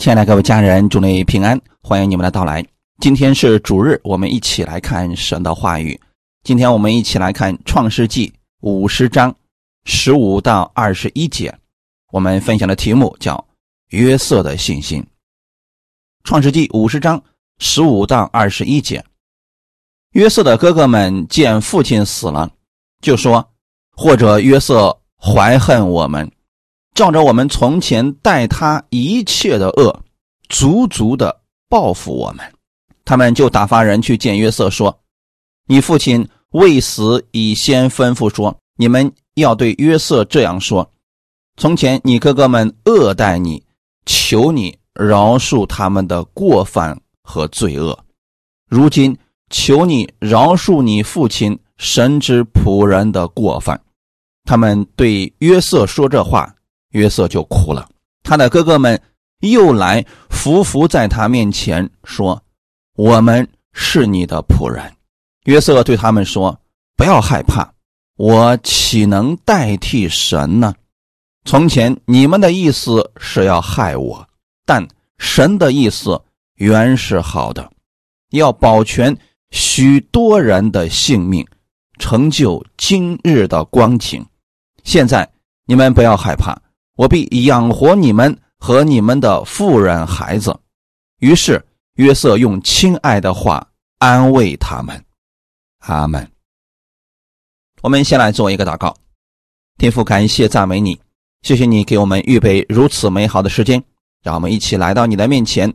亲爱的各位家人，祝你平安，欢迎你们的到来。今天是主日，我们一起来看神的话语。今天我们一起来看《创世纪》五十章十五到二十一节。我们分享的题目叫“约瑟的信心”。《创世纪》五十章十五到二十一节，约瑟的哥哥们见父亲死了，就说：“或者约瑟怀恨我们。”照着我们从前待他一切的恶，足足的报复我们。他们就打发人去见约瑟，说：“你父亲未死，已先吩咐说，你们要对约瑟这样说：从前你哥哥们恶待你，求你饶恕他们的过犯和罪恶。如今求你饶恕你父亲神之仆人的过犯。”他们对约瑟说这话。约瑟就哭了，他的哥哥们又来伏伏在他面前说：“我们是你的仆人。”约瑟对他们说：“不要害怕，我岂能代替神呢？从前你们的意思是要害我，但神的意思原是好的，要保全许多人的性命，成就今日的光景。现在你们不要害怕。”我必养活你们和你们的妇人孩子。于是约瑟用亲爱的话安慰他们。阿门。我们先来做一个祷告。天父，感谢赞美你，谢谢你给我们预备如此美好的时间，让我们一起来到你的面前，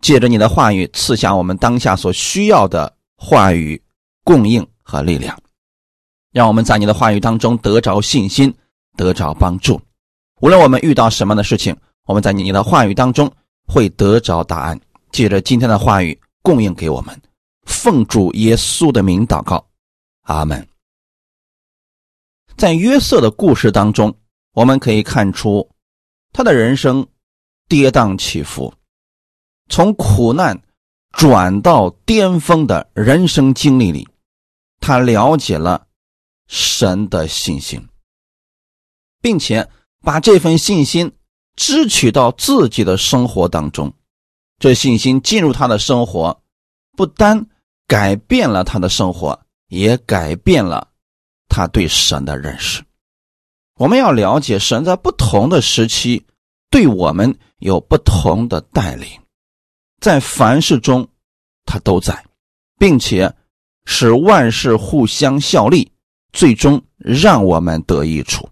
借着你的话语赐下我们当下所需要的话语供应和力量，让我们在你的话语当中得着信心，得着帮助。无论我们遇到什么样的事情，我们在你的话语当中会得着答案。借着今天的话语供应给我们，奉主耶稣的名祷告，阿门。在约瑟的故事当中，我们可以看出他的人生跌宕起伏，从苦难转到巅峰的人生经历里，他了解了神的信心，并且。把这份信心支取到自己的生活当中，这信心进入他的生活，不单改变了他的生活，也改变了他对神的认识。我们要了解，神在不同的时期对我们有不同的带领，在凡事中他都在，并且使万事互相效力，最终让我们得益处。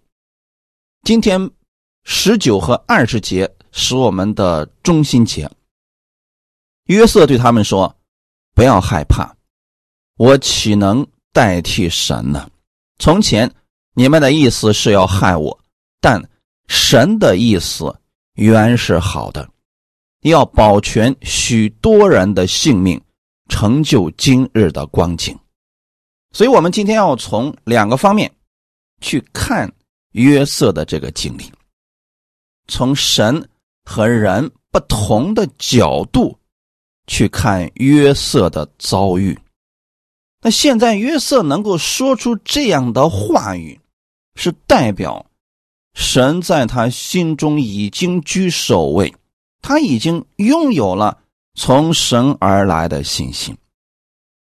今天十九和二十节是我们的中心节。约瑟对他们说：“不要害怕，我岂能代替神呢？从前你们的意思是要害我，但神的意思原是好的，要保全许多人的性命，成就今日的光景。所以，我们今天要从两个方面去看。”约瑟的这个经历，从神和人不同的角度去看约瑟的遭遇。那现在约瑟能够说出这样的话语，是代表神在他心中已经居首位，他已经拥有了从神而来的信心，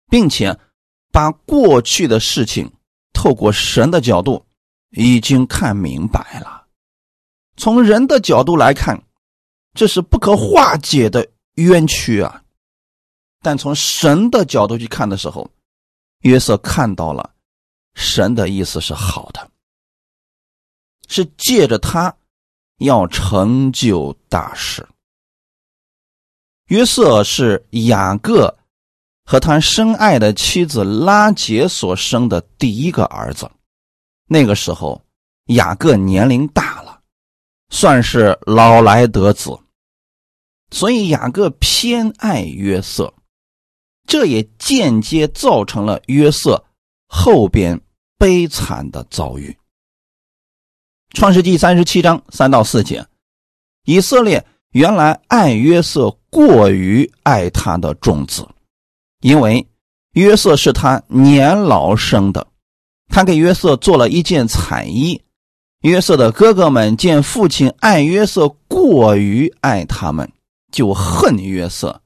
并且把过去的事情透过神的角度。已经看明白了，从人的角度来看，这是不可化解的冤屈啊！但从神的角度去看的时候，约瑟看到了神的意思是好的，是借着他要成就大事。约瑟是雅各和他深爱的妻子拉杰所生的第一个儿子。那个时候，雅各年龄大了，算是老来得子，所以雅各偏爱约瑟，这也间接造成了约瑟后边悲惨的遭遇。创世纪三十七章三到四节，以色列原来爱约瑟过于爱他的种子，因为约瑟是他年老生的。他给约瑟做了一件彩衣。约瑟的哥哥们见父亲爱约瑟过于爱他们，就恨约瑟，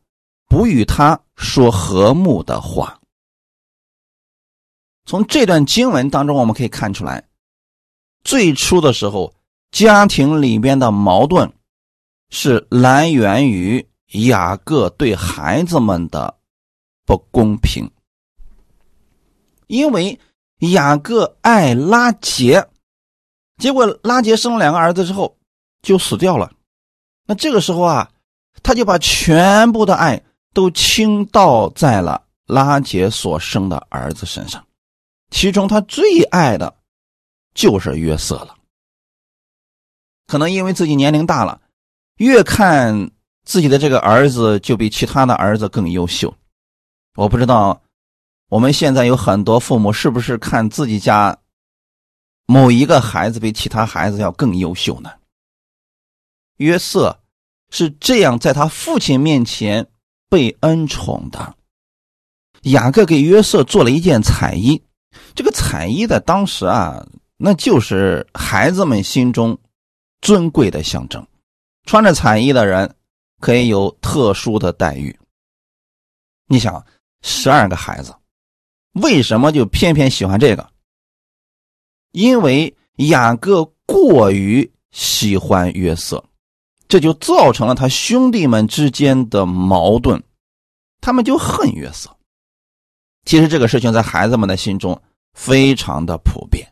不与他说和睦的话。从这段经文当中，我们可以看出来，最初的时候，家庭里边的矛盾是来源于雅各对孩子们的不公平，因为雅各爱拉杰，结果拉杰生了两个儿子之后就死掉了，那这个时候啊，他就把全部的爱都倾倒在了拉杰所生的儿子身上。其中他最爱的，就是约瑟了。可能因为自己年龄大了，越看自己的这个儿子就比其他的儿子更优秀。我不知道我们现在有很多父母是不是看自己家某一个孩子比其他孩子要更优秀呢？约瑟是这样在他父亲面前被恩宠的。雅各给约瑟做了一件彩衣。这个彩衣在当时啊，那就是孩子们心中尊贵的象征。穿着彩衣的人可以有特殊的待遇。你想，十二个孩子，为什么就偏偏喜欢这个？因为雅各过于喜欢约瑟，这就造成了他兄弟们之间的矛盾，他们就恨约瑟。其实这个事情在孩子们的心中。非常的普遍。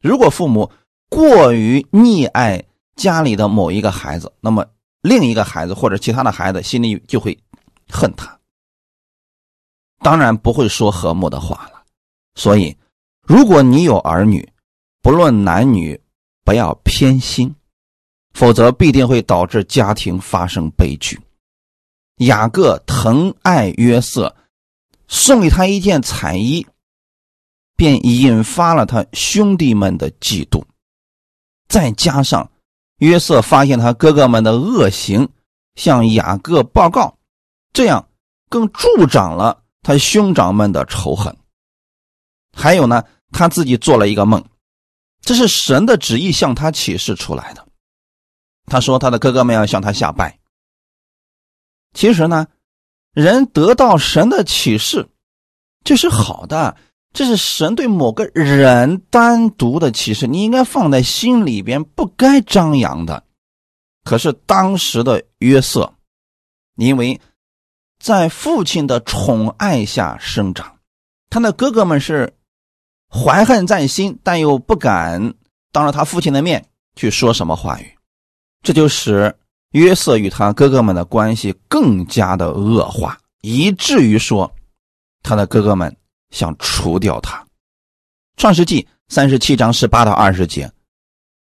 如果父母过于溺爱家里的某一个孩子，那么另一个孩子或者其他的孩子心里就会恨他，当然不会说和睦的话了。所以，如果你有儿女，不论男女，不要偏心，否则必定会导致家庭发生悲剧。雅各疼爱约瑟，送给他一件彩衣。便引发了他兄弟们的嫉妒，再加上约瑟发现他哥哥们的恶行，向雅各报告，这样更助长了他兄长们的仇恨。还有呢，他自己做了一个梦，这是神的旨意向他启示出来的。他说他的哥哥们要向他下拜。其实呢，人得到神的启示，这是好的。这是神对某个人单独的启示，你应该放在心里边，不该张扬的。可是当时的约瑟，因为在父亲的宠爱下生长，他的哥哥们是怀恨在心，但又不敢当着他父亲的面去说什么话语，这就使约瑟与他哥哥们的关系更加的恶化，以至于说他的哥哥们。想除掉他，《创世纪》三十七章十八到二十节，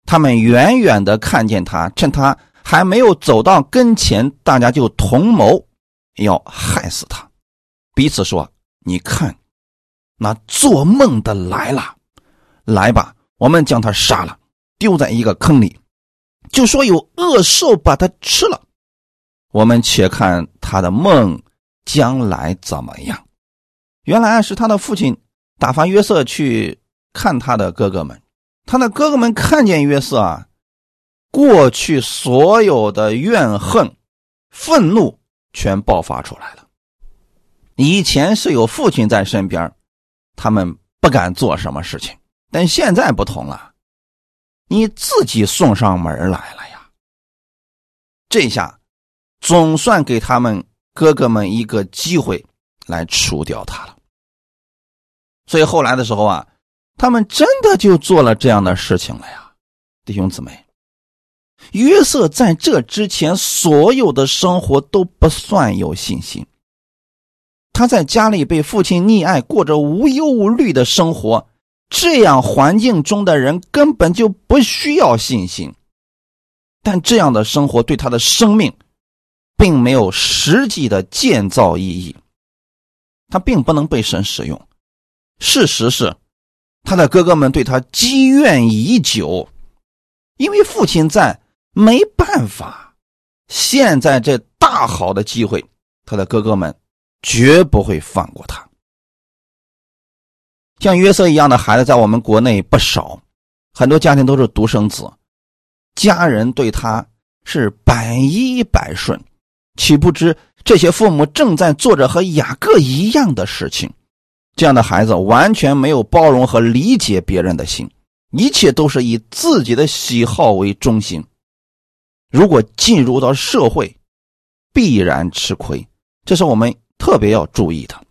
他们远远的看见他，趁他还没有走到跟前，大家就同谋要害死他，彼此说：“你看，那做梦的来了，来吧，我们将他杀了，丢在一个坑里，就说有恶兽把他吃了，我们且看他的梦将来怎么样。”原来是他的父亲打发约瑟去看他的哥哥们，他的哥哥们看见约瑟啊，过去所有的怨恨、愤怒全爆发出来了。以前是有父亲在身边，他们不敢做什么事情，但现在不同了，你自己送上门来了呀。这下总算给他们哥哥们一个机会来除掉他了。所以后来的时候啊，他们真的就做了这样的事情了呀，弟兄姊妹。约瑟在这之前所有的生活都不算有信心，他在家里被父亲溺爱，过着无忧无虑的生活，这样环境中的人根本就不需要信心。但这样的生活对他的生命，并没有实际的建造意义，他并不能被神使用。事实是，他的哥哥们对他积怨已久，因为父亲在，没办法。现在这大好的机会，他的哥哥们绝不会放过他。像约瑟一样的孩子，在我们国内不少，很多家庭都是独生子，家人对他是百依百顺，岂不知这些父母正在做着和雅各一样的事情？这样的孩子完全没有包容和理解别人的心，一切都是以自己的喜好为中心。如果进入到社会，必然吃亏，这是我们特别要注意的。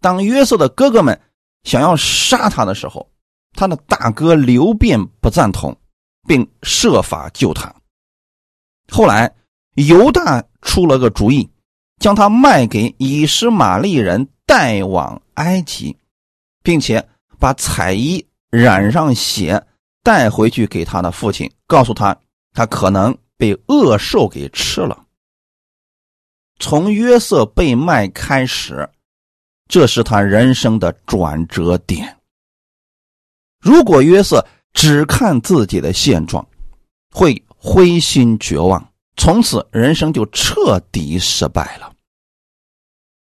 当约瑟的哥哥们想要杀他的时候，他的大哥刘辩不赞同，并设法救他。后来犹大出了个主意，将他卖给以实玛利人。带往埃及，并且把彩衣染上血带回去给他的父亲，告诉他他可能被恶兽给吃了。从约瑟被卖开始，这是他人生的转折点。如果约瑟只看自己的现状，会灰心绝望，从此人生就彻底失败了。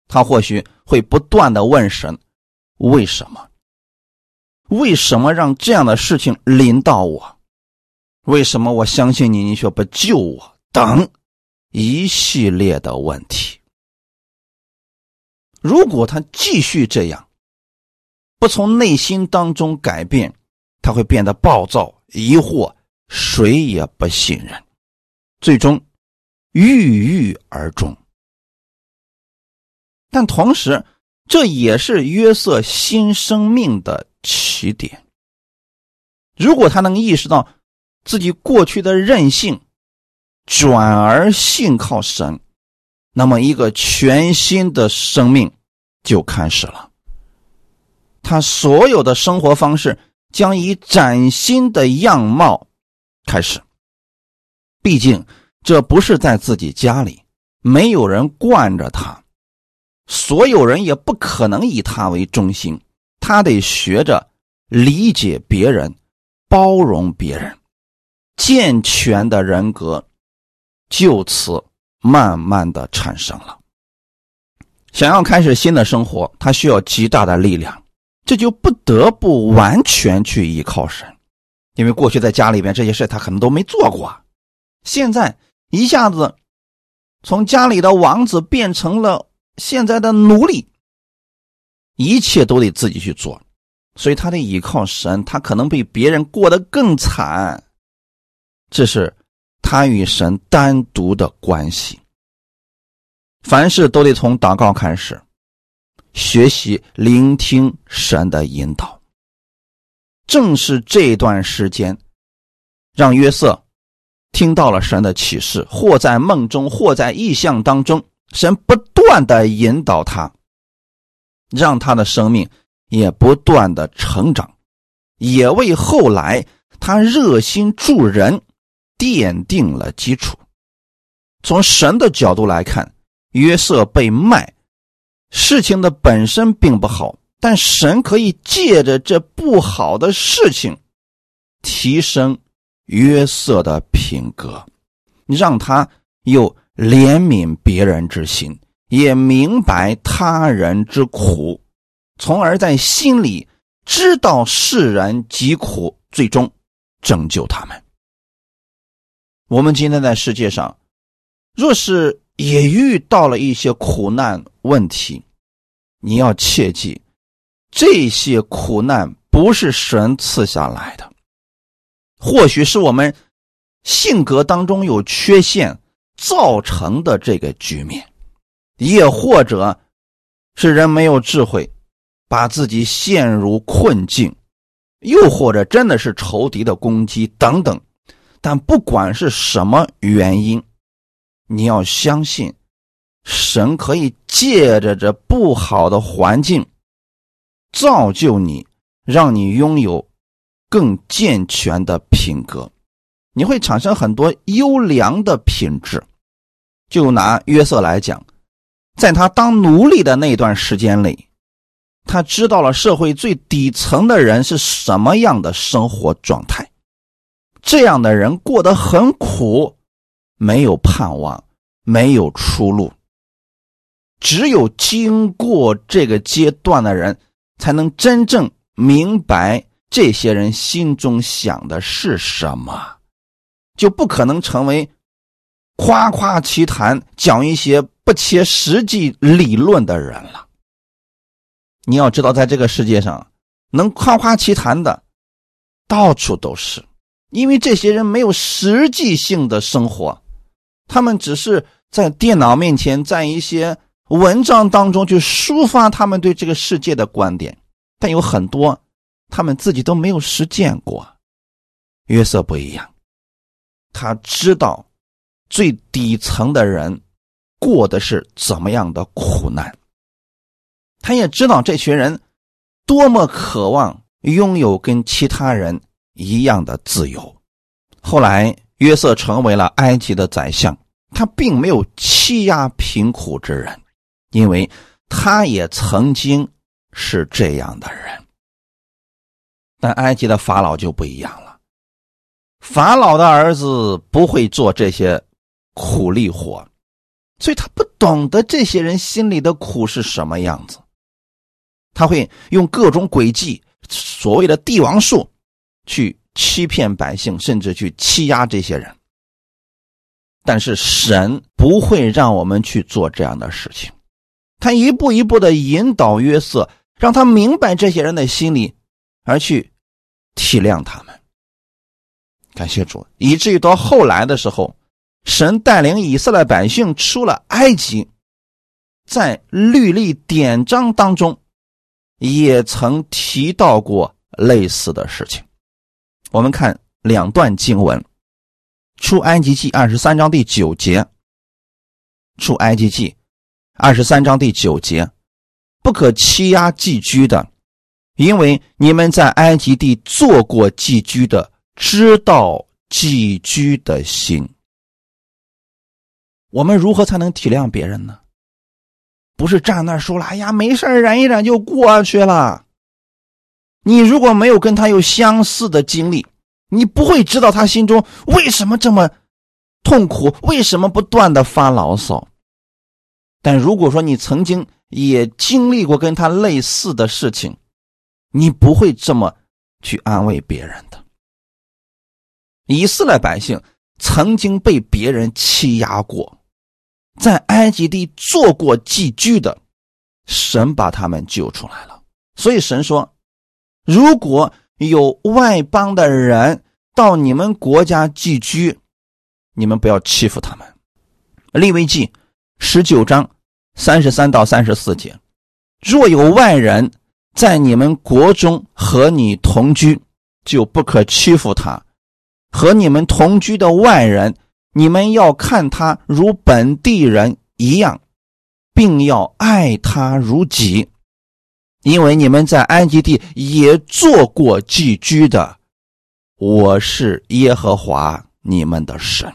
他或许会不断的问神：为什么？为什么让这样的事情临到我？为什么我相信你，你却不救我？等一系列的问题。如果他继续这样，不从内心当中改变，他会变得暴躁、疑惑，谁也不信任，最终郁郁而终。但同时，这也是约瑟新生命的起点。如果他能意识到自己过去的任性，转而信靠神，那么一个全新的生命就开始了。他所有的生活方式将以崭新的样貌开始。毕竟，这不是在自己家里，没有人惯着他。所有人也不可能以他为中心，他得学着理解别人，包容别人，健全的人格就此慢慢的产生了。想要开始新的生活，他需要极大的力量，这就不得不完全去依靠神，因为过去在家里边这些事他可能都没做过，现在一下子从家里的王子变成了。现在的奴隶，一切都得自己去做，所以他得依靠神，他可能比别人过得更惨。这是他与神单独的关系。凡事都得从祷告开始，学习聆听神的引导。正是这段时间，让约瑟听到了神的启示，或在梦中，或在意象当中。神不断的引导他，让他的生命也不断的成长，也为后来他热心助人奠定了基础。从神的角度来看，约瑟被卖，事情的本身并不好，但神可以借着这不好的事情，提升约瑟的品格，让他有。怜悯别人之心，也明白他人之苦，从而在心里知道世人疾苦，最终拯救他们。我们今天在世界上，若是也遇到了一些苦难问题，你要切记，这些苦难不是神赐下来的，或许是我们性格当中有缺陷。造成的这个局面，也或者是人没有智慧，把自己陷入困境，又或者真的是仇敌的攻击等等。但不管是什么原因，你要相信，神可以借着这不好的环境，造就你，让你拥有更健全的品格。你会产生很多优良的品质。就拿约瑟来讲，在他当奴隶的那段时间里，他知道了社会最底层的人是什么样的生活状态。这样的人过得很苦，没有盼望，没有出路。只有经过这个阶段的人，才能真正明白这些人心中想的是什么。就不可能成为夸夸其谈，讲一些不切实际理论的人了。你要知道，在这个世界上，能夸夸其谈的到处都是，因为这些人没有实际性的生活，他们只是在电脑面前，在一些文章当中去抒发他们对这个世界的观点，但有很多他们自己都没有实践过。约瑟不一样，他知道最底层的人过的是怎么样的苦难。他也知道这群人多么渴望拥有跟其他人一样的自由。后来，约瑟成为了埃及的宰相，他并没有欺压贫苦之人，因为他也曾经是这样的人。但埃及的法老就不一样了，法老的儿子不会做这些苦力活，所以他不懂得这些人心里的苦是什么样子。他会用各种诡计，所谓的帝王术，去欺骗百姓，甚至去欺压这些人。但是神不会让我们去做这样的事情，他一步一步的引导约瑟，让他明白这些人的心理，而去体谅他们。感谢主，以至于到后来的时候，神带领以色列百姓出了埃及，在律例典章当中。也曾提到过类似的事情。我们看两段经文：出埃及记二十三章第九节，出埃及记二十三章第九节，不可欺压寄居的，因为你们在埃及地做过寄居的，知道寄居的心。我们如何才能体谅别人呢？不是站那说了，哎呀，没事忍一忍就过去了。你如果没有跟他有相似的经历，你不会知道他心中为什么这么痛苦，为什么不断的发牢骚。但如果说你曾经也经历过跟他类似的事情，你不会这么去安慰别人的。以色列百姓曾经被别人欺压过。在埃及地做过寄居的，神把他们救出来了。所以神说：“如果有外邦的人到你们国家寄居，你们不要欺负他们。”利未记十九章三十三到三十四节：“若有外人在你们国中和你同居，就不可欺负他；和你们同居的外人。”你们要看他如本地人一样，并要爱他如己，因为你们在埃及地也做过寄居的。我是耶和华你们的神。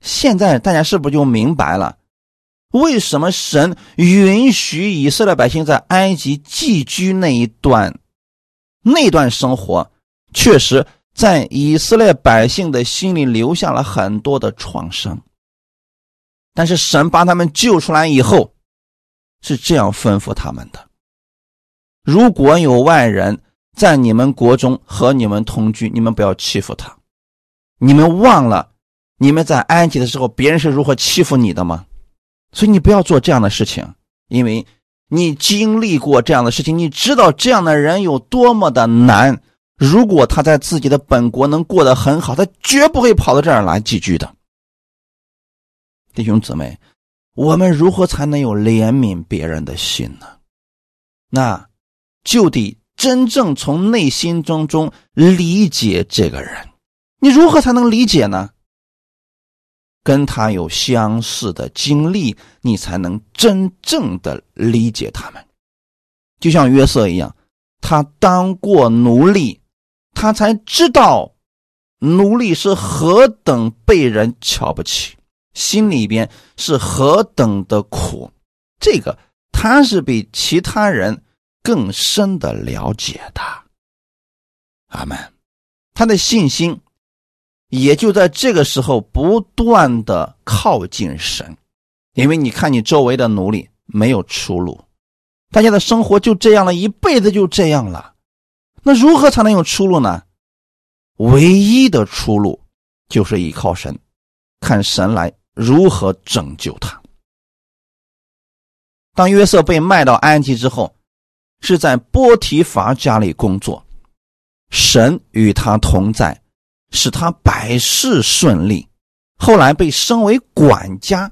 现在大家是不是就明白了，为什么神允许以色列百姓在埃及寄居那一段，那段生活确实。在以色列百姓的心里留下了很多的创伤，但是神把他们救出来以后，是这样吩咐他们的：如果有外人在你们国中和你们同居，你们不要欺负他。你们忘了你们在埃及的时候，别人是如何欺负你的吗？所以你不要做这样的事情，因为你经历过这样的事情，你知道这样的人有多么的难。如果他在自己的本国能过得很好，他绝不会跑到这儿来寄居的。弟兄姊妹，我们如何才能有怜悯别人的心呢？那就得真正从内心当中理解这个人。你如何才能理解呢？跟他有相似的经历，你才能真正的理解他们。就像约瑟一样，他当过奴隶。他才知道，奴隶是何等被人瞧不起，心里边是何等的苦。这个他是比其他人更深的了解他。阿门。他的信心也就在这个时候不断的靠近神，因为你看你周围的奴隶没有出路，大家的生活就这样了，一辈子就这样了。那如何才能有出路呢？唯一的出路就是依靠神，看神来如何拯救他。当约瑟被卖到埃及之后，是在波提乏家里工作，神与他同在，使他百事顺利。后来被升为管家，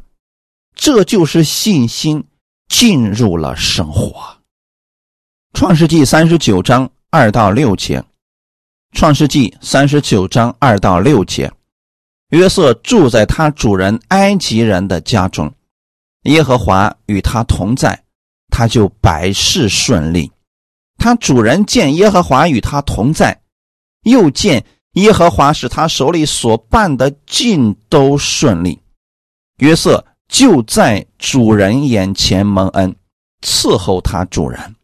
这就是信心进入了生活。创世纪三十九章二到六节，创世纪三十九章二到六节，约瑟住在他主人埃及人的家中。耶和华与他同在，他就百事顺利。他主人见耶和华与他同在，又见耶和华使他手里所办的尽都顺利。约瑟就在主人眼前蒙恩，伺候他主人，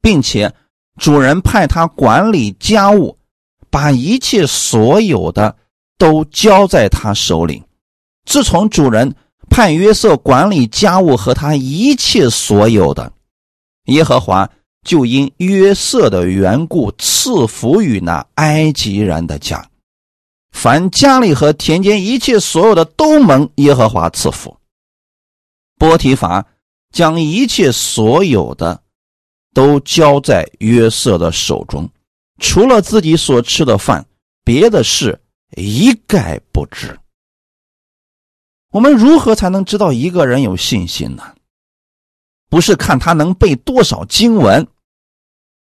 并且主人派他管理家务，把一切所有的都交在他手里。自从主人。派约瑟管理家务和他一切所有的，耶和华就因约瑟的缘故赐福于那埃及人的家，凡家里和田间一切所有的都蒙耶和华赐福。波提法将一切所有的都交在约瑟的手中，除了自己所吃的饭，别的事一概不知。我们如何才能知道一个人有信心呢？不是看他能背多少经文，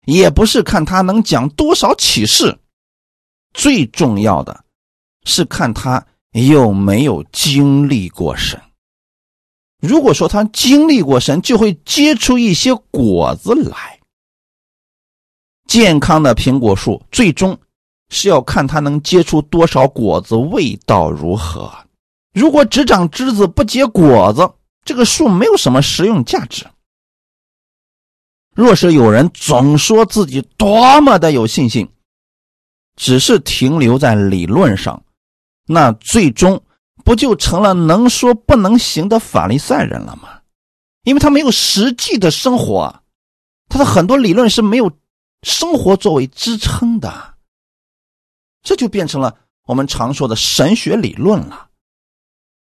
也不是看他能讲多少启示，最重要的是看他有没有经历过神。如果说他经历过神，就会结出一些果子来。健康的苹果树最终是要看它能结出多少果子，味道如何。如果只长枝子不结果子，这个树没有什么实用价值。若是有人总说自己多么的有信心，只是停留在理论上，那最终不就成了能说不能行的法利赛人了吗？因为他没有实际的生活，他的很多理论是没有生活作为支撑的，这就变成了我们常说的神学理论了。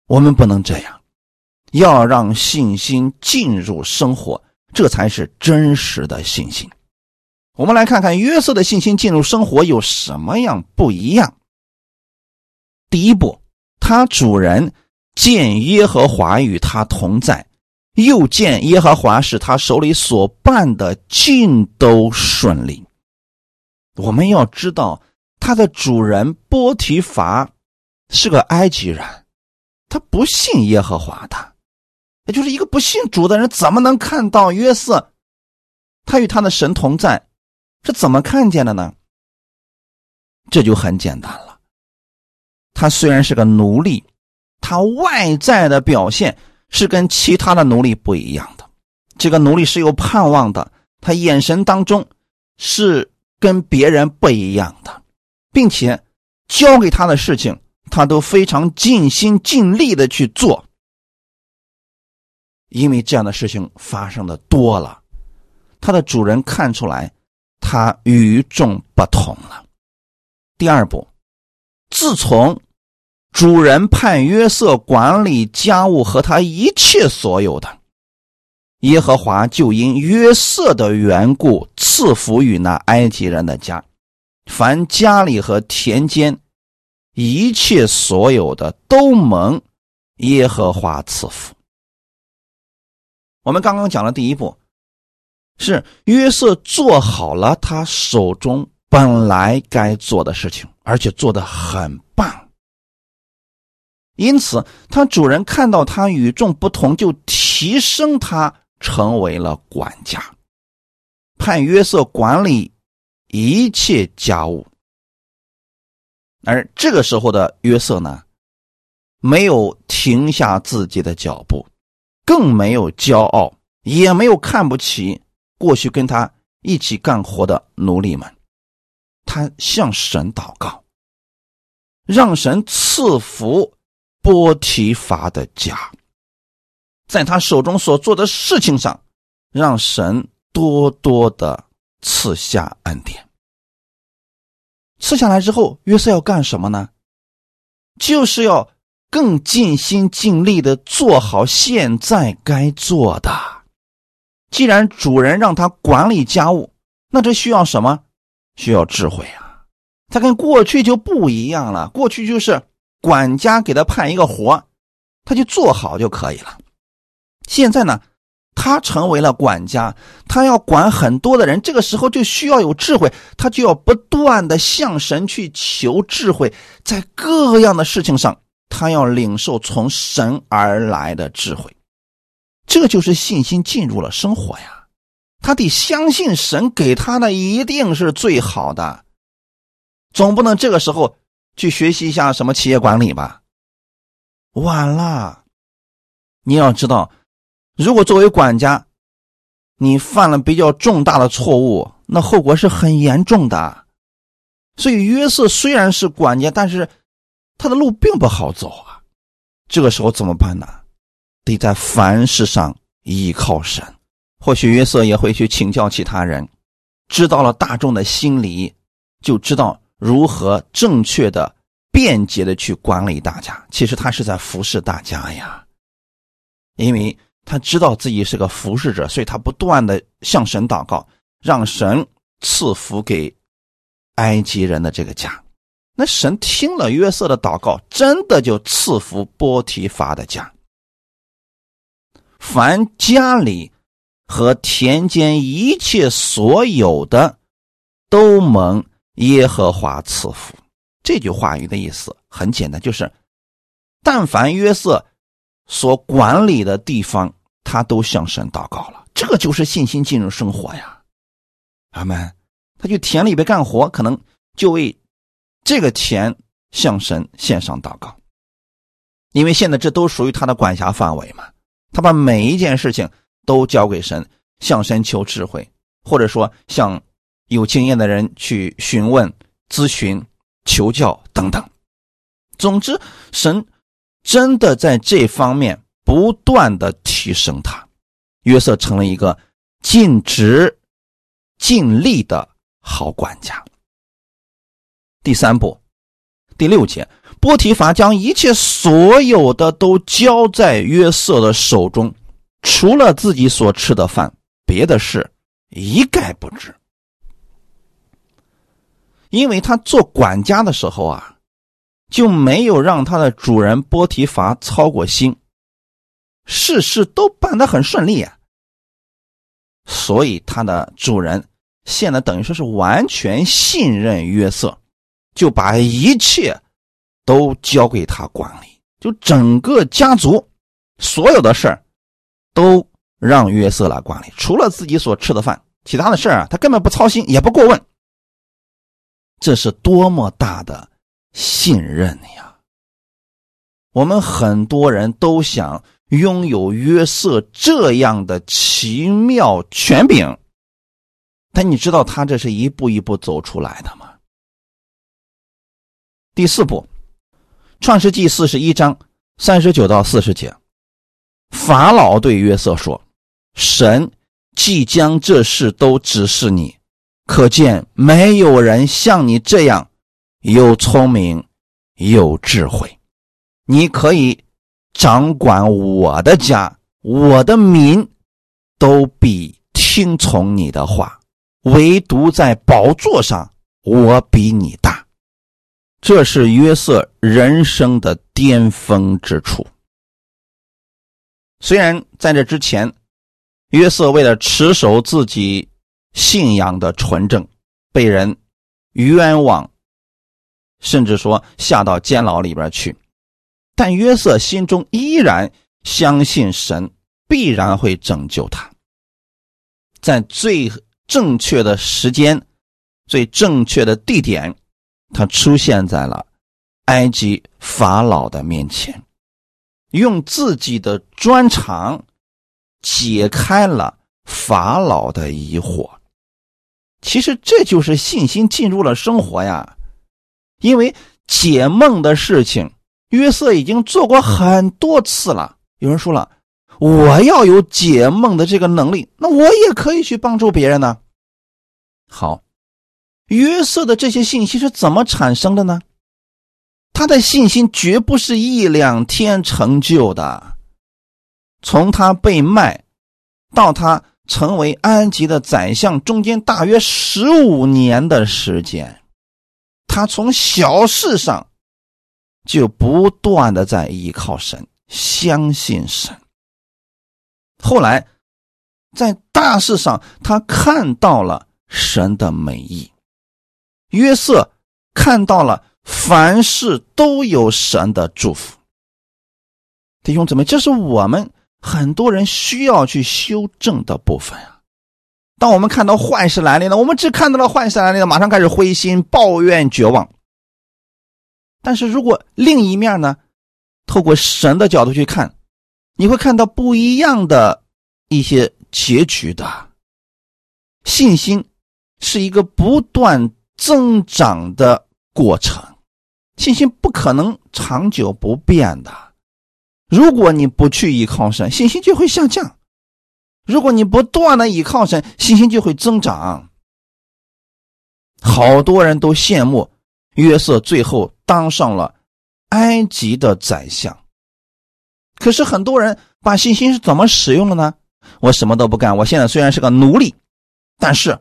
我们不能这样，要让信心进入生活，这才是真实的信心。我们来看看约瑟的信心进入生活有什么样不一样。第一步，他主人见耶和华与他同在，又见耶和华使他手里所办的尽都顺利。我们要知道，他的主人波提乏是个埃及人。他不信耶和华的，也就是一个不信主的人，怎么能看到约瑟？他与他的神同在，是怎么看见的呢？这就很简单了。他虽然是个奴隶，他外在的表现是跟其他的奴隶不一样的。这个奴隶是有盼望的，他眼神当中是跟别人不一样的，并且交给他的事情。他都非常尽心尽力的去做，因为这样的事情发生的多了，他的主人看出来他与众不同了。第二步，自从主人派约瑟管理家务和他一切所有的，耶和华就因约瑟的缘故赐福于那埃及人的家，凡家里和田间。一切所有的都蒙耶和华赐福。我们刚刚讲的第一步，是约瑟做好了他手中本来该做的事情，而且做的很棒。因此，他主人看到他与众不同，就提升他成为了管家，派约瑟管理一切家务。而这个时候的约瑟呢，没有停下自己的脚步，更没有骄傲，也没有看不起过去跟他一起干活的奴隶们。他向神祷告，让神赐福波提乏的家，在他手中所做的事情上，让神多多的赐下恩典。吃下来之后，约瑟要干什么呢？就是要更尽心尽力的做好现在该做的。既然主人让他管理家务，那这需要什么？需要智慧啊！他跟过去就不一样了。过去就是管家给他派一个活，他就做好就可以了。现在呢，他成为了管家，他要管很多的人，这个时候就需要有智慧，他就要不断的向神去求智慧，在各样的事情上。他要领受从神而来的智慧，这就是信心进入了生活呀。他得相信神给他的一定是最好的，总不能这个时候去学习一下什么企业管理吧？晚了。你要知道，如果作为管家，你犯了比较重大的错误，那后果是很严重的。所以约瑟虽然是管家，但是。他的路并不好走啊，这个时候怎么办呢？得在凡事上依靠神。或许约瑟也会去请教其他人，知道了大众的心理，就知道如何正确的、便捷的去管理大家。其实他是在服侍大家呀，因为他知道自己是个服侍者，所以他不断的向神祷告，让神赐福给埃及人的这个家。那神听了约瑟的祷告，真的就赐福波提乏的家。凡家里和田间一切所有的，都蒙耶和华赐福。这句话语的意思很简单，就是但凡约瑟所管理的地方，他都向神祷告了。这个就是信心进入生活呀，阿门。他去田里边干活，可能就为。这个田向神献上祷告，因为现在这都属于他的管辖范围嘛。他把每一件事情都交给神，向神求智慧，或者说向有经验的人去询问、咨询、求教等等。总之，神真的在这方面不断的提升他，约瑟成了一个尽职尽力的好管家。第三步，第六节，波提法将一切所有的都交在约瑟的手中，除了自己所吃的饭，别的事一概不知。因为他做管家的时候啊，就没有让他的主人波提伐操过心，事事都办得很顺利啊，所以他的主人现在等于说是完全信任约瑟。就把一切都交给他管理，就整个家族所有的事儿都让约瑟来管理，除了自己所吃的饭，其他的事儿啊，他根本不操心，也不过问。这是多么大的信任呀！我们很多人都想拥有约瑟这样的奇妙权柄，但你知道他这是一步一步走出来的吗？第四步，《创世纪》四十一章三十九到四十节，法老对约瑟说：“神即将这事都指示你，可见没有人像你这样又聪明、又智慧。你可以掌管我的家，我的民都必听从你的话，唯独在宝座上，我比你大。”这是约瑟人生的巅峰之处。虽然在这之前，约瑟为了持守自己信仰的纯正，被人冤枉，甚至说下到监牢里边去，但约瑟心中依然相信神必然会拯救他，在最正确的时间、最正确的地点。他出现在了埃及法老的面前，用自己的专长解开了法老的疑惑。其实这就是信心进入了生活呀，因为解梦的事情，约瑟已经做过很多次了。有人说了，我要有解梦的这个能力，那我也可以去帮助别人呢。好。约瑟的这些信息是怎么产生的呢？他的信心绝不是一两天成就的。从他被卖到他成为安吉的宰相，中间大约十五年的时间，他从小事上就不断的在依靠神，相信神。后来在大事上，他看到了神的美意。约瑟看到了。凡事都有神的祝福，弟兄姊妹，这是我们很多人需要去修正的部分啊。当我们看到坏事来临了，我们只看到了坏事来临了，马上开始灰心、抱怨、绝望。但是如果另一面呢，透过神的角度去看，你会看到不一样的一些结局的。信心是一个不断增长的过程。信心不可能长久不变的。如果你不去依靠神，信心就会下降；如果你不断的依靠神，信心就会增长。好多人都羡慕约瑟最后当上了埃及的宰相，可是很多人把信心是怎么使用的呢？我什么都不干，我现在虽然是个奴隶，但是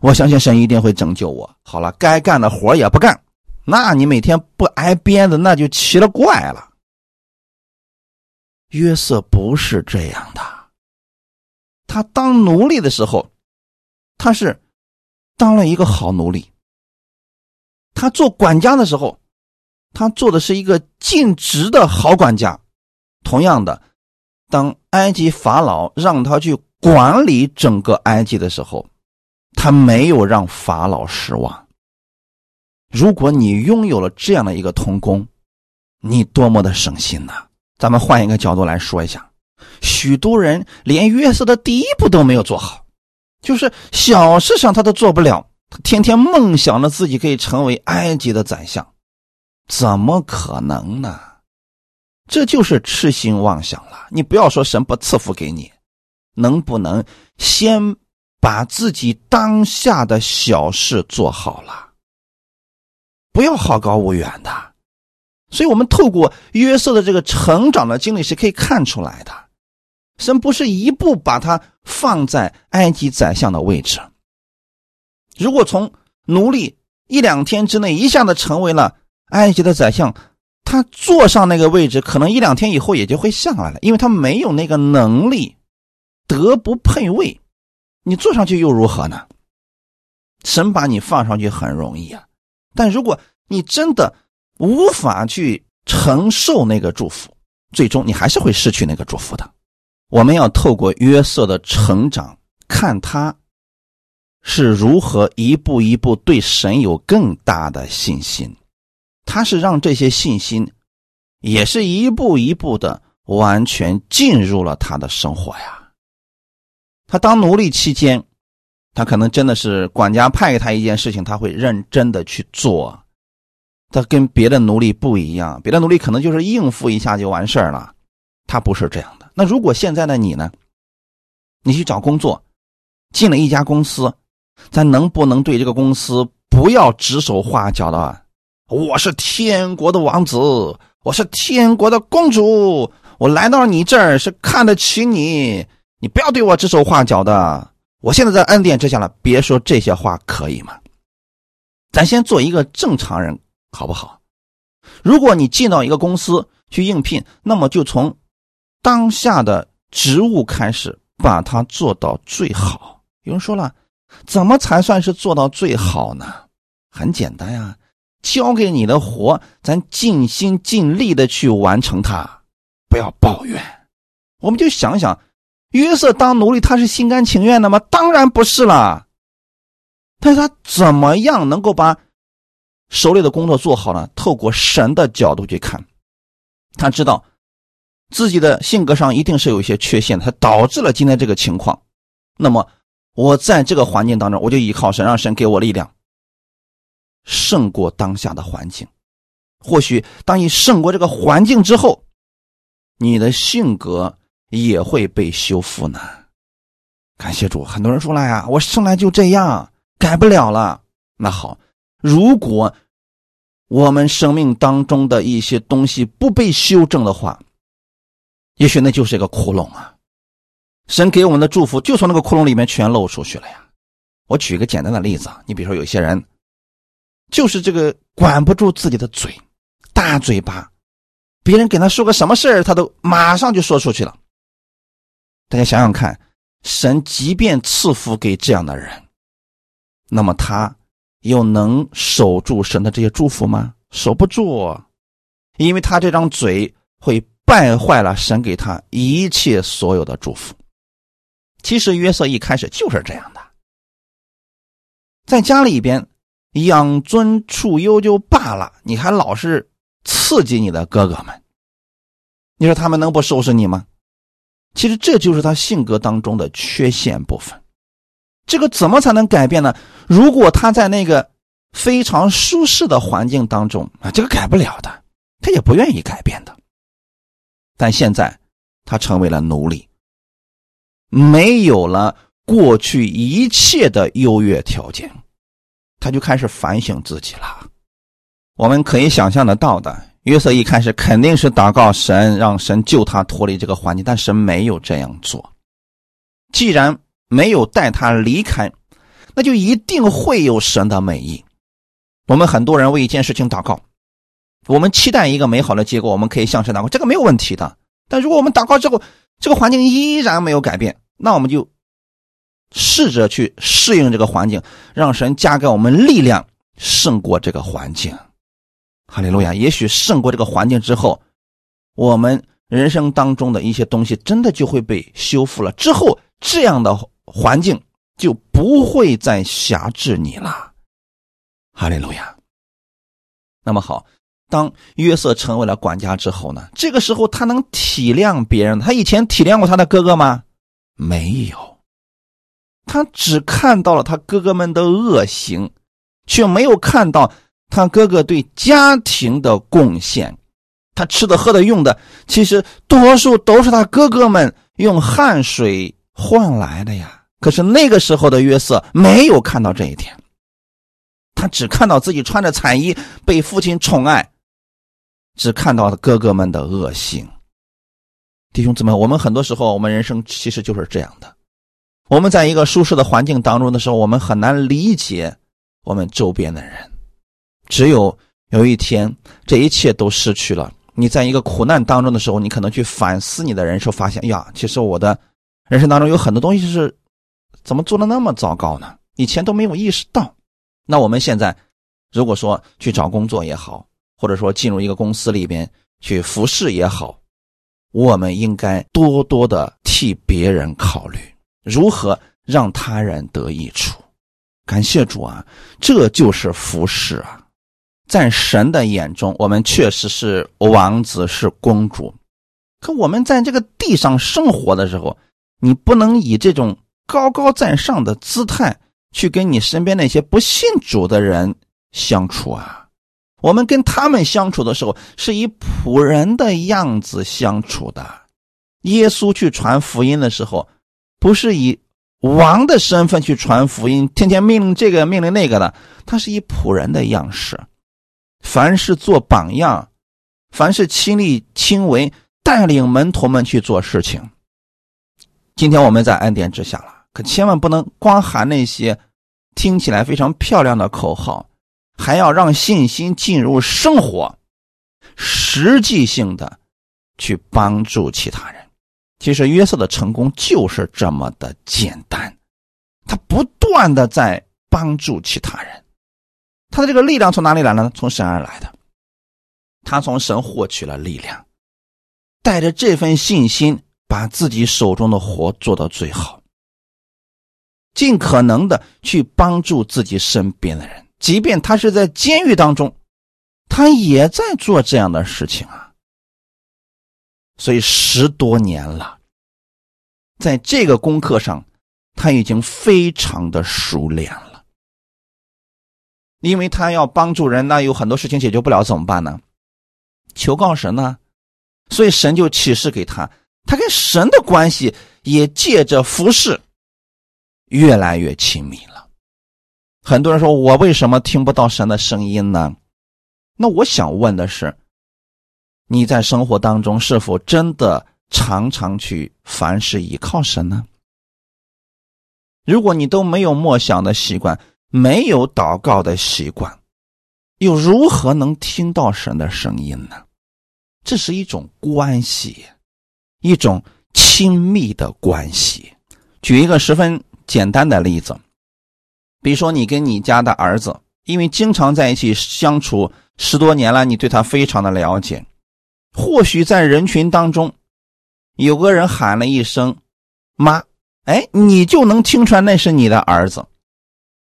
我相信神一定会拯救我。好了，该干的活也不干。那你每天不挨鞭子，那就奇了怪了。约瑟不是这样的，他当奴隶的时候，他是当了一个好奴隶。他做管家的时候，他做的是一个尽职的好管家。同样的，当埃及法老让他去管理整个埃及的时候，他没有让法老失望。如果你拥有了这样的一个童工，你多么的省心呐！咱们换一个角度来说一下，许多人连约瑟的第一步都没有做好，就是小事上他都做不了，他天天梦想着自己可以成为埃及的宰相，怎么可能呢？这就是痴心妄想了。你不要说神不赐福给你，能不能先把自己当下的小事做好了？不要好高骛远的，所以我们透过约瑟的这个成长的经历是可以看出来的，神不是一步把他放在埃及宰相的位置。如果从奴隶一两天之内一下子成为了埃及的宰相，他坐上那个位置，可能一两天以后也就会下来了，因为他没有那个能力，德不配位，你坐上去又如何呢？神把你放上去很容易啊。但如果你真的无法去承受那个祝福，最终你还是会失去那个祝福的。我们要透过约瑟的成长，看他是如何一步一步对神有更大的信心。他是让这些信心也是一步一步的完全进入了他的生活呀。他当奴隶期间。他可能真的是管家派给他一件事情，他会认真的去做。他跟别的奴隶不一样，别的奴隶可能就是应付一下就完事儿了，他不是这样的。那如果现在的你呢？你去找工作，进了一家公司，咱能不能对这个公司不要指手画脚的？我是天国的王子，我是天国的公主，我来到你这儿是看得起你，你不要对我指手画脚的。我现在在恩典之下了，别说这些话，可以吗？咱先做一个正常人，好不好？如果你进到一个公司去应聘，那么就从当下的职务开始，把它做到最好。有人说了，怎么才算是做到最好呢？很简单呀，交给你的活，咱尽心尽力的去完成它，不要抱怨。我们就想想。约瑟当奴隶，他是心甘情愿的吗？当然不是了。但是他怎么样能够把手里的工作做好呢？透过神的角度去看，他知道自己的性格上一定是有一些缺陷，才导致了今天这个情况。那么我在这个环境当中，我就依靠神，让神给我力量，胜过当下的环境。或许当你胜过这个环境之后，你的性格。也会被修复呢。感谢主，很多人说了呀，我生来就这样，改不了了。那好，如果我们生命当中的一些东西不被修正的话，也许那就是一个窟窿啊！神给我们的祝福就从那个窟窿里面全漏出去了呀。我举一个简单的例子啊，你比如说有些人，就是这个管不住自己的嘴，大嘴巴，别人给他说个什么事儿，他都马上就说出去了。大家想想看，神即便赐福给这样的人，那么他。又能守住神的这些祝福吗？守不住，因为他这张嘴会败坏了神给他一切所有的祝福。其实约瑟一开始就是这样的，在家里边养尊处优就罢了，你还老是刺激你的哥哥们，你说他们能不收拾你吗？其实这就是他性格当中的缺陷部分。这个怎么才能改变呢？如果他在那个非常舒适的环境当中啊，这个改不了的，他也不愿意改变的。但现在他成为了奴隶，没有了过去一切的优越条件，他就开始反省自己了。我们可以想象得到的，约瑟一开始肯定是祷告神，让神救他脱离这个环境，但神没有这样做。既然没有带他离开，那就一定会有神的美意。我们很多人为一件事情祷告，我们期待一个美好的结果，我们可以向神祷告，这个没有问题的。但如果我们祷告之后，这个环境依然没有改变，那我们就试着去适应这个环境，让神加给我们力量，胜过这个环境。哈利路亚！也许胜过这个环境之后，我们人生当中的一些东西真的就会被修复了。之后这样的。环境就不会再辖制你了，哈利路亚。那么好，当约瑟成为了管家之后呢？这个时候他能体谅别人，他以前体谅过他的哥哥吗？没有，他只看到了他哥哥们的恶行，却没有看到他哥哥对家庭的贡献。他吃的、喝的、用的，其实多数都是他哥哥们用汗水。换来的呀！可是那个时候的约瑟没有看到这一点，他只看到自己穿着彩衣被父亲宠爱，只看到哥哥们的恶行。弟兄姊妹，我们很多时候，我们人生其实就是这样的。我们在一个舒适的环境当中的时候，我们很难理解我们周边的人。只有有一天，这一切都失去了，你在一个苦难当中的时候，你可能去反思你的人生，发现呀，其实我的。人生当中有很多东西是怎么做的那么糟糕呢？以前都没有意识到。那我们现在如果说去找工作也好，或者说进入一个公司里边去服侍也好，我们应该多多的替别人考虑，如何让他人得益处。感谢主啊，这就是服侍啊！在神的眼中，我们确实是王子是公主，可我们在这个地上生活的时候。你不能以这种高高在上的姿态去跟你身边那些不信主的人相处啊！我们跟他们相处的时候，是以仆人的样子相处的。耶稣去传福音的时候，不是以王的身份去传福音，天天命令这个命令那个的，他是以仆人的样式，凡是做榜样，凡是亲力亲为，带领门徒们去做事情。今天我们在恩典之下了，可千万不能光喊那些听起来非常漂亮的口号，还要让信心进入生活，实际性的去帮助其他人。其实约瑟的成功就是这么的简单，他不断的在帮助其他人，他的这个力量从哪里来呢？从神而来的，他从神获取了力量，带着这份信心。把自己手中的活做到最好，尽可能的去帮助自己身边的人，即便他是在监狱当中，他也在做这样的事情啊。所以十多年了，在这个功课上，他已经非常的熟练了。因为他要帮助人，那有很多事情解决不了，怎么办呢？求告神呢，所以神就启示给他。他跟神的关系也借着服侍越来越亲密了。很多人说：“我为什么听不到神的声音呢？”那我想问的是，你在生活当中是否真的常常去凡事依靠神呢？如果你都没有默想的习惯，没有祷告的习惯，又如何能听到神的声音呢？这是一种关系，一种亲密的关系。举一个十分简单的例子，比如说你跟你家的儿子，因为经常在一起相处十多年了，你对他非常的了解。或许在人群当中，有个人喊了一声“妈”。哎，你就能听出来那是你的儿子，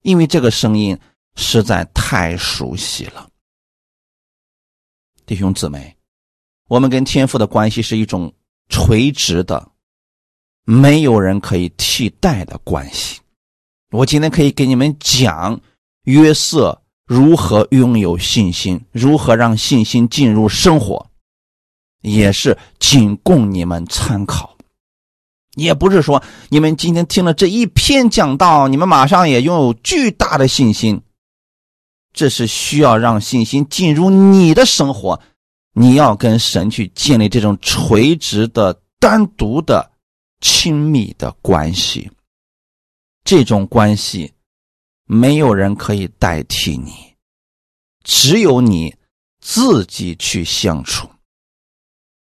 因为这个声音实在太熟悉了。弟兄姊妹，我们跟天父的关系是一种垂直的，没有人可以替代的关系。我今天可以给你们讲约瑟如何拥有信心，如何让信心进入生活，也是仅供你们参考。也不是说你们今天听了这一篇讲道，你们马上也拥有巨大的信心。这是需要让信心进入你的生活，你要跟神去建立这种垂直的、单独的、亲密的关系。这种关系，没有人可以代替你，只有你自己去相处。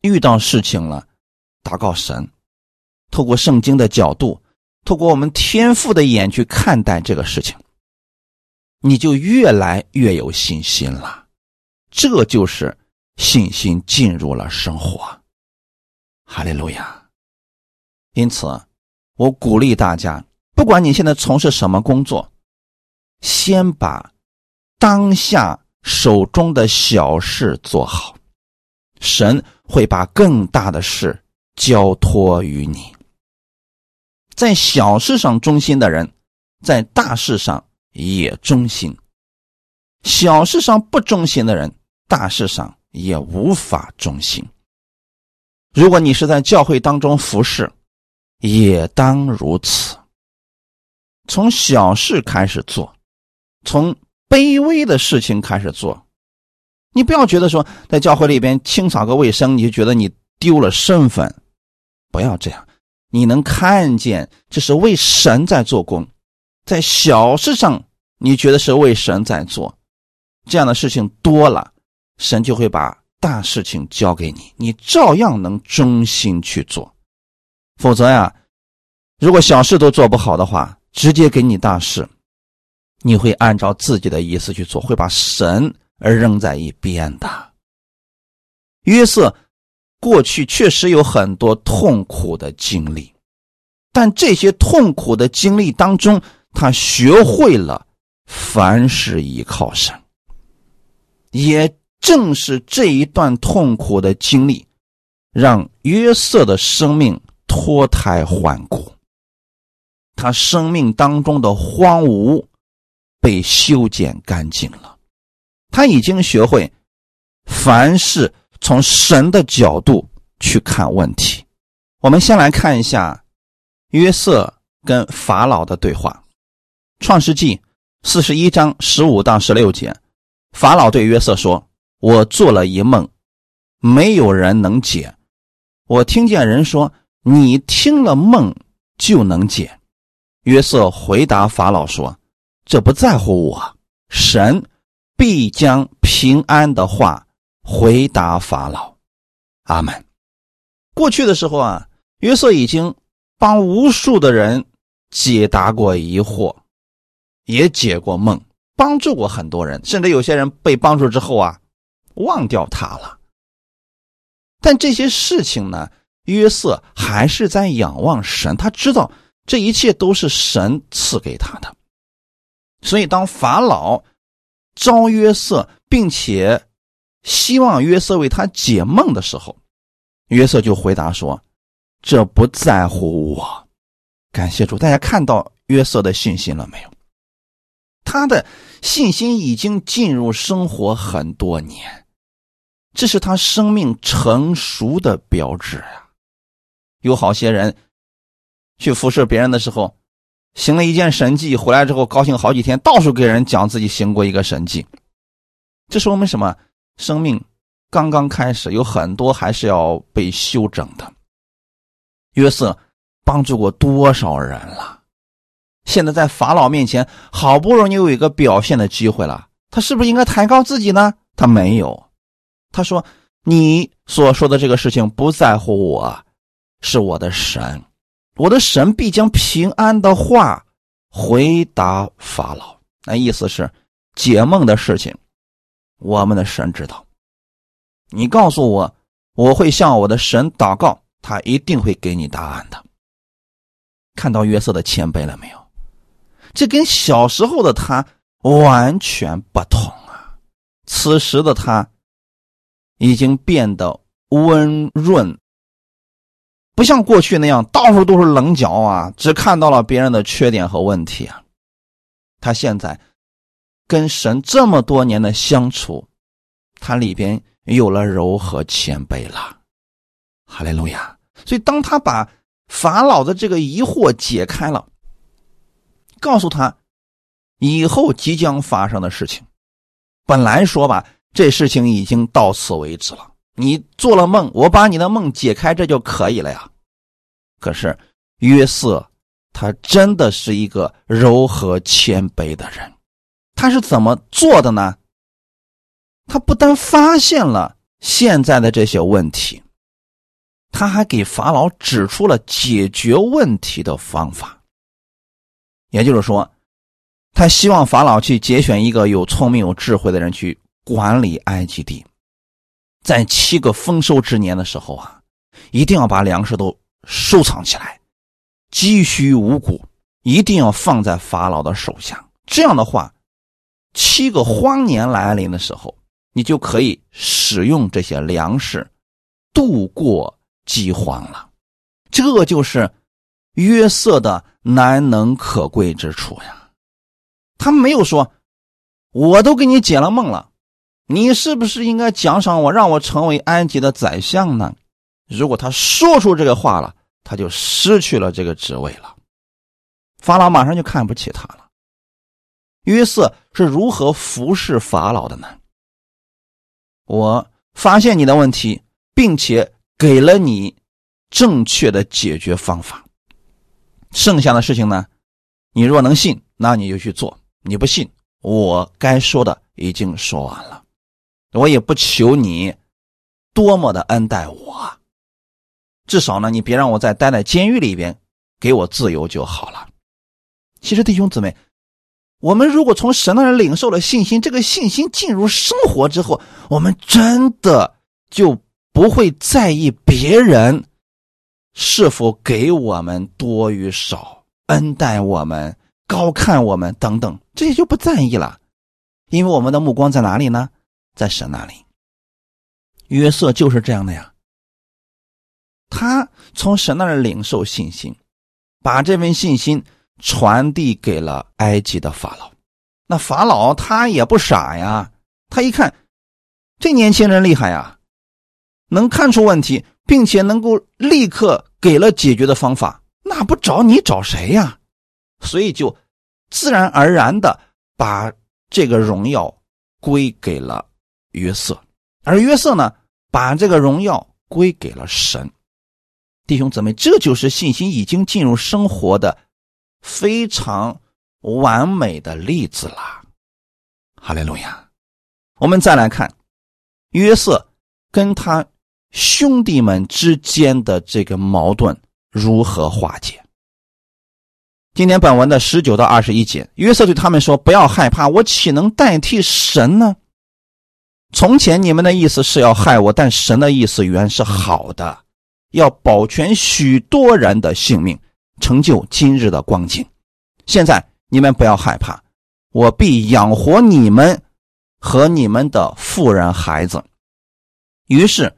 遇到事情了，祷告神。透过圣经的角度，透过我们天赋的眼去看待这个事情，你就越来越有信心了。这就是信心进入了生活。哈利路亚！因此，我鼓励大家，不管你现在从事什么工作，先把当下手中的小事做好，神会把更大的事交托于你。在小事上忠心的人，在大事上也忠心；小事上不忠心的人，大事上也无法忠心。如果你是在教会当中服侍，也当如此。从小事开始做，从卑微的事情开始做。你不要觉得说在教会里边清扫个卫生，你就觉得你丢了身份，不要这样。你能看见这是为神在做工，在小事上你觉得是为神在做，这样的事情多了，神就会把大事情交给你，你照样能忠心去做。否则呀，如果小事都做不好的话，直接给你大事，你会按照自己的意思去做，会把神而扔在一边的。约瑟。过去确实有很多痛苦的经历，但这些痛苦的经历当中，他学会了凡事依靠神。也正是这一段痛苦的经历，让约瑟的生命脱胎换骨，他生命当中的荒芜被修剪干净了，他已经学会凡事。从神的角度去看问题，我们先来看一下约瑟跟法老的对话，《创世纪》四十一章十五到十六节，法老对约瑟说：“我做了一梦，没有人能解。我听见人说，你听了梦就能解。”约瑟回答法老说：“这不在乎我，神必将平安的话。”回答法老，阿门。过去的时候啊，约瑟已经帮无数的人解答过疑惑，也解过梦，帮助过很多人，甚至有些人被帮助之后啊，忘掉他了。但这些事情呢，约瑟还是在仰望神，他知道这一切都是神赐给他的。所以，当法老招约瑟，并且。希望约瑟为他解梦的时候，约瑟就回答说：“这不在乎我。”感谢主，大家看到约瑟的信心了没有？他的信心已经进入生活很多年，这是他生命成熟的标志呀。有好些人去服侍别人的时候，行了一件神迹，回来之后高兴好几天，到处给人讲自己行过一个神迹。这说明什么？生命刚刚开始，有很多还是要被修整的。约瑟帮助过多少人了？现在在法老面前，好不容易有一个表现的机会了，他是不是应该抬高自己呢？他没有，他说：“你所说的这个事情不在乎我，是我的神，我的神必将平安的话回答法老。”那意思是解梦的事情，我们的神知道。你告诉我，我会向我的神祷告，他一定会给你答案的。看到约瑟的谦卑了没有？这跟小时候的他完全不同啊！此时的他已经变得温润，不像过去那样到处都是棱角啊，只看到了别人的缺点和问题啊。他现在跟神这么多年的相处，他里边有了柔和谦卑了。哈利路亚！所以当他把法老的这个疑惑解开了。告诉他，以后即将发生的事情。本来说吧，这事情已经到此为止了。你做了梦，我把你的梦解开，这就可以了呀。可是约瑟，他真的是一个柔和谦卑的人。他是怎么做的呢？他不但发现了现在的这些问题，他还给法老指出了解决问题的方法。也就是说，他希望法老去节选一个有聪明、有智慧的人去管理埃及地，在七个丰收之年的时候啊，一定要把粮食都收藏起来，积蓄五谷一定要放在法老的手下。这样的话，七个荒年来临的时候，你就可以使用这些粮食度过饥荒了。这就是约瑟的。难能可贵之处呀，他没有说，我都给你解了梦了，你是不是应该奖赏我，让我成为埃及的宰相呢？如果他说出这个话了，他就失去了这个职位了。法老马上就看不起他了。约瑟是如何服侍法老的呢？我发现你的问题，并且给了你正确的解决方法。剩下的事情呢，你若能信，那你就去做；你不信，我该说的已经说完了。我也不求你多么的恩待我，至少呢，你别让我再待在监狱里边，给我自由就好了。其实弟兄姊妹，我们如果从神那儿领受了信心，这个信心进入生活之后，我们真的就不会在意别人。是否给我们多与少，恩待我们、高看我们等等，这些就不在意了，因为我们的目光在哪里呢？在神那里。约瑟就是这样的呀，他从神那里领受信心，把这份信心传递给了埃及的法老。那法老他也不傻呀，他一看这年轻人厉害呀，能看出问题。并且能够立刻给了解决的方法，那不找你找谁呀？所以就自然而然的把这个荣耀归给了约瑟，而约瑟呢，把这个荣耀归给了神。弟兄姊妹，这就是信心已经进入生活的非常完美的例子啦。哈利路亚！我们再来看约瑟跟他。兄弟们之间的这个矛盾如何化解？今天本文的十九到二十一节，约瑟对他们说：“不要害怕，我岂能代替神呢？从前你们的意思是要害我，但神的意思原是好的，要保全许多人的性命，成就今日的光景。现在你们不要害怕，我必养活你们和你们的妇人孩子。”于是。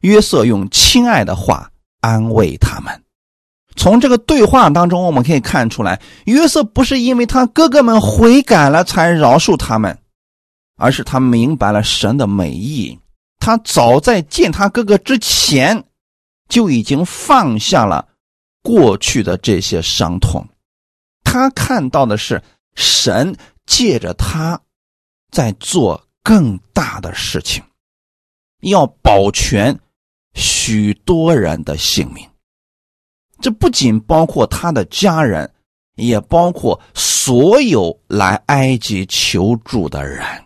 约瑟用亲爱的话安慰他们。从这个对话当中，我们可以看出来，约瑟不是因为他哥哥们悔改了才饶恕他们，而是他明白了神的美意。他早在见他哥哥之前，就已经放下了过去的这些伤痛。他看到的是神借着他在做更大的事情。要保全许多人的性命。这不仅包括他的家人，也包括所有来埃及求助的人。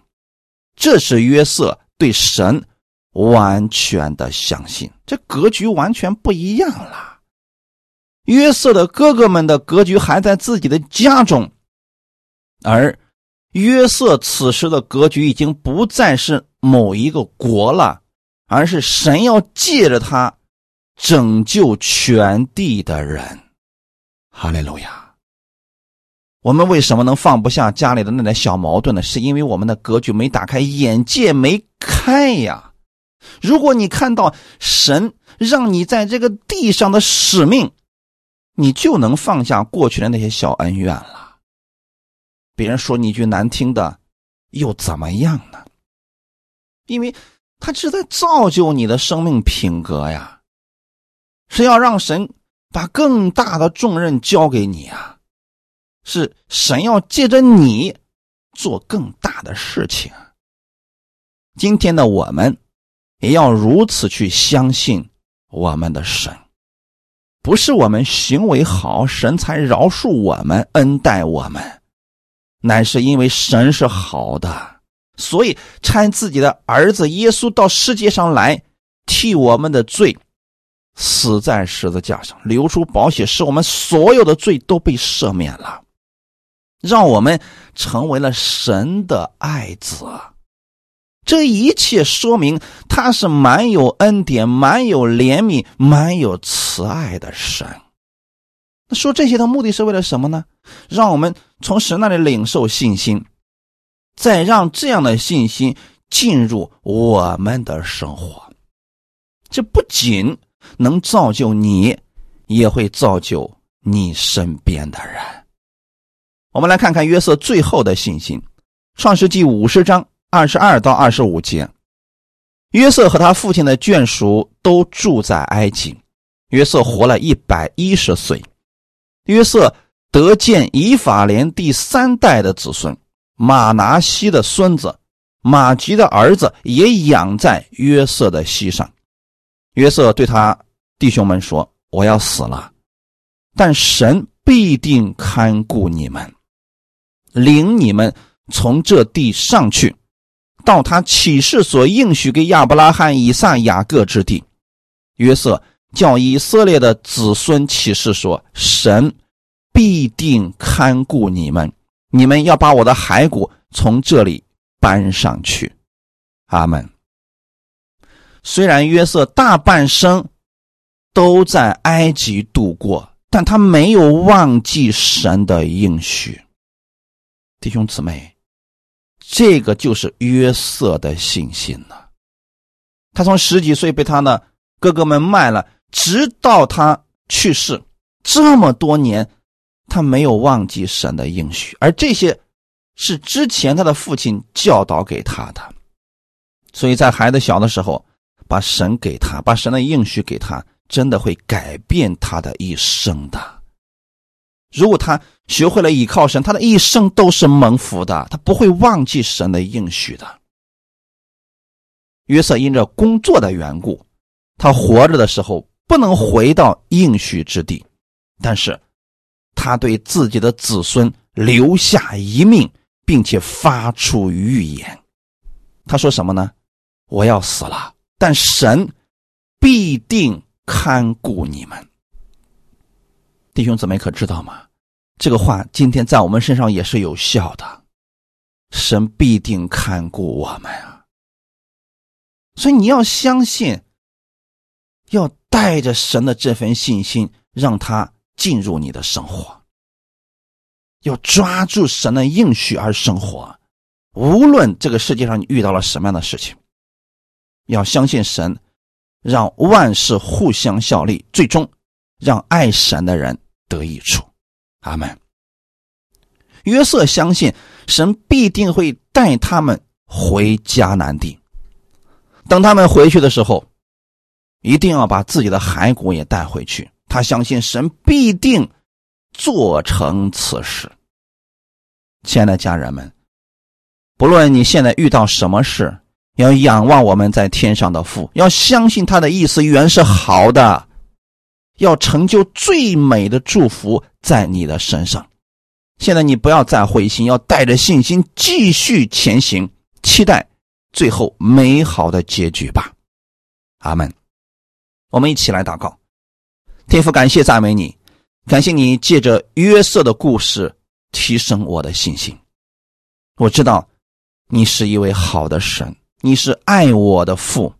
这是约瑟对神完全的相信，这格局完全不一样了。约瑟的哥哥们的格局还在自己的家中，而约瑟此时的格局已经不再是某一个国了，而是神要借着他。拯救全地的人，哈利路亚！我们为什么能放不下家里的那点小矛盾呢？是因为我们的格局没打开，眼界没开呀。如果你看到神让你在这个地上的使命，你就能放下过去的那些小恩怨了。别人说你一句难听的，又怎么样呢？因为他是在造就你的生命品格呀。是要让神把更大的重任交给你啊！是神要借着你做更大的事情。今天的我们也要如此去相信我们的神，不是我们行为好，神才饶恕我们、恩待我们，乃是因为神是好的，所以差自己的儿子耶稣到世界上来替我们的罪。死在十字架上，流出宝血，使我们所有的罪都被赦免了，让我们成为了神的爱子。这一切说明他是满有恩典、满有怜悯、满有慈爱的神。那说这些的目的是为了什么呢？让我们从神那里领受信心，再让这样的信心进入我们的生活。这不仅。能造就你，也会造就你身边的人。我们来看看约瑟最后的信心，《创世纪五十章二十二到二十五节。约瑟和他父亲的眷属都住在埃及。约瑟活了一百一十岁。约瑟得见以法莲第三代的子孙马拿西的孙子马吉的儿子也养在约瑟的膝上。约瑟对他弟兄们说：“我要死了，但神必定看顾你们，领你们从这地上去，到他启示所应许给亚伯拉罕、以撒、雅各之地。”约瑟叫以色列的子孙启示说：“神必定看顾你们，你们要把我的骸骨从这里搬上去。”阿门。虽然约瑟大半生都在埃及度过，但他没有忘记神的应许。弟兄姊妹，这个就是约瑟的信心呢。他从十几岁被他的哥哥们卖了，直到他去世这么多年，他没有忘记神的应许，而这些是之前他的父亲教导给他的。所以在孩子小的时候。把神给他，把神的应许给他，真的会改变他的一生的。如果他学会了倚靠神，他的一生都是蒙福的，他不会忘记神的应许的。约瑟因着工作的缘故，他活着的时候不能回到应许之地，但是他对自己的子孙留下一命，并且发出预言。他说什么呢？我要死了。但神必定看顾你们，弟兄姊妹，可知道吗？这个话今天在我们身上也是有效的。神必定看顾我们啊！所以你要相信，要带着神的这份信心，让他进入你的生活。要抓住神的应许而生活，无论这个世界上你遇到了什么样的事情。要相信神，让万事互相效力，最终让爱神的人得益处。阿门。约瑟相信神必定会带他们回迦南地。等他们回去的时候，一定要把自己的骸骨也带回去。他相信神必定做成此事。亲爱的家人们，不论你现在遇到什么事，要仰望我们在天上的父，要相信他的意思原是好的，要成就最美的祝福在你的身上。现在你不要再灰心，要带着信心继续前行，期待最后美好的结局吧。阿门。我们一起来祷告，天父，感谢赞美你，感谢你借着约瑟的故事提升我的信心。我知道你是一位好的神。你是爱我的父，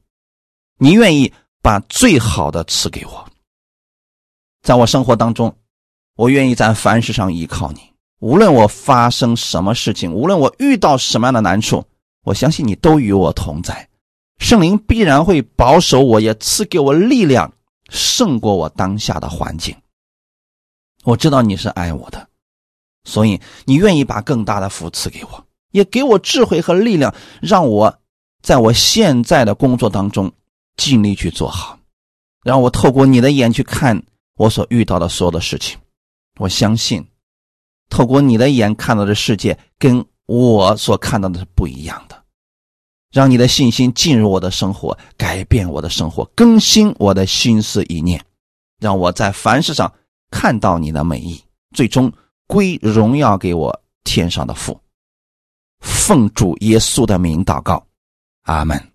你愿意把最好的赐给我。在我生活当中，我愿意在凡事上依靠你。无论我发生什么事情，无论我遇到什么样的难处，我相信你都与我同在。圣灵必然会保守我，也赐给我力量，胜过我当下的环境。我知道你是爱我的，所以你愿意把更大的福赐给我，也给我智慧和力量，让我。在我现在的工作当中，尽力去做好，让我透过你的眼去看我所遇到的所有的事情。我相信，透过你的眼看到的世界，跟我所看到的是不一样的。让你的信心进入我的生活，改变我的生活，更新我的心思意念，让我在凡事上看到你的美意，最终归荣耀给我天上的父。奉主耶稣的名祷告。阿门。